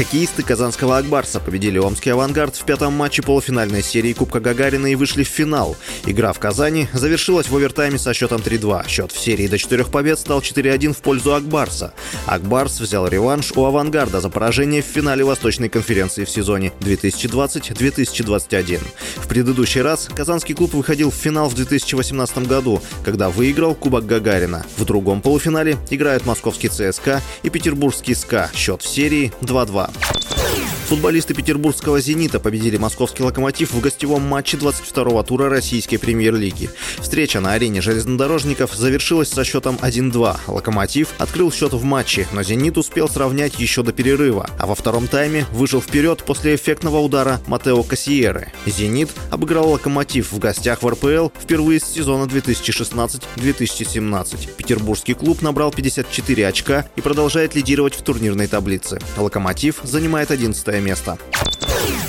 Хоккеисты казанского «Акбарса» победили омский «Авангард» в пятом матче полуфинальной серии Кубка Гагарина и вышли в финал. Игра в Казани завершилась в овертайме со счетом 3-2. Счет в серии до четырех побед стал 4-1 в пользу «Акбарса». «Акбарс» взял реванш у «Авангарда» за поражение в финале Восточной конференции в сезоне 2020-2021. В предыдущий раз казанский клуб выходил в финал в 2018 году, когда выиграл Кубок Гагарина. В другом полуфинале играют московский ЦСКА и петербургский СКА. Счет в серии 2-2. now. Футболисты петербургского «Зенита» победили московский «Локомотив» в гостевом матче 22-го тура российской премьер-лиги. Встреча на арене железнодорожников завершилась со счетом 1-2. «Локомотив» открыл счет в матче, но «Зенит» успел сравнять еще до перерыва, а во втором тайме вышел вперед после эффектного удара Матео Кассиеры. «Зенит» обыграл «Локомотив» в гостях в РПЛ впервые с сезона 2016-2017. Петербургский клуб набрал 54 очка и продолжает лидировать в турнирной таблице. «Локомотив» занимает 11 место место.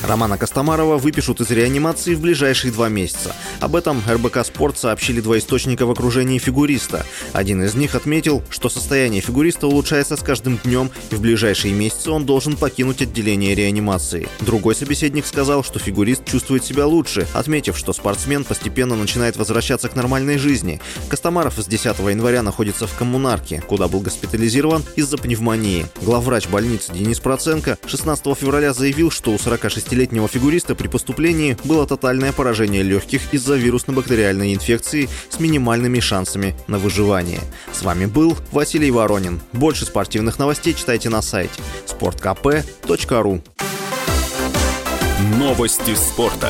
Романа Костомарова выпишут из реанимации в ближайшие два месяца. Об этом РБК «Спорт» сообщили два источника в окружении фигуриста. Один из них отметил, что состояние фигуриста улучшается с каждым днем, и в ближайшие месяцы он должен покинуть отделение реанимации. Другой собеседник сказал, что фигурист чувствует себя лучше, отметив, что спортсмен постепенно начинает возвращаться к нормальной жизни. Костомаров с 10 января находится в коммунарке, куда был госпитализирован из-за пневмонии. Главврач больницы Денис Проценко 16 февраля заявил, что у 46-летнего фигуриста при поступлении было тотальное поражение легких из-за вирусно-бактериальной инфекции с минимальными шансами на выживание. С вами был Василий Воронин. Больше спортивных новостей читайте на сайте sportkp.ru Новости спорта.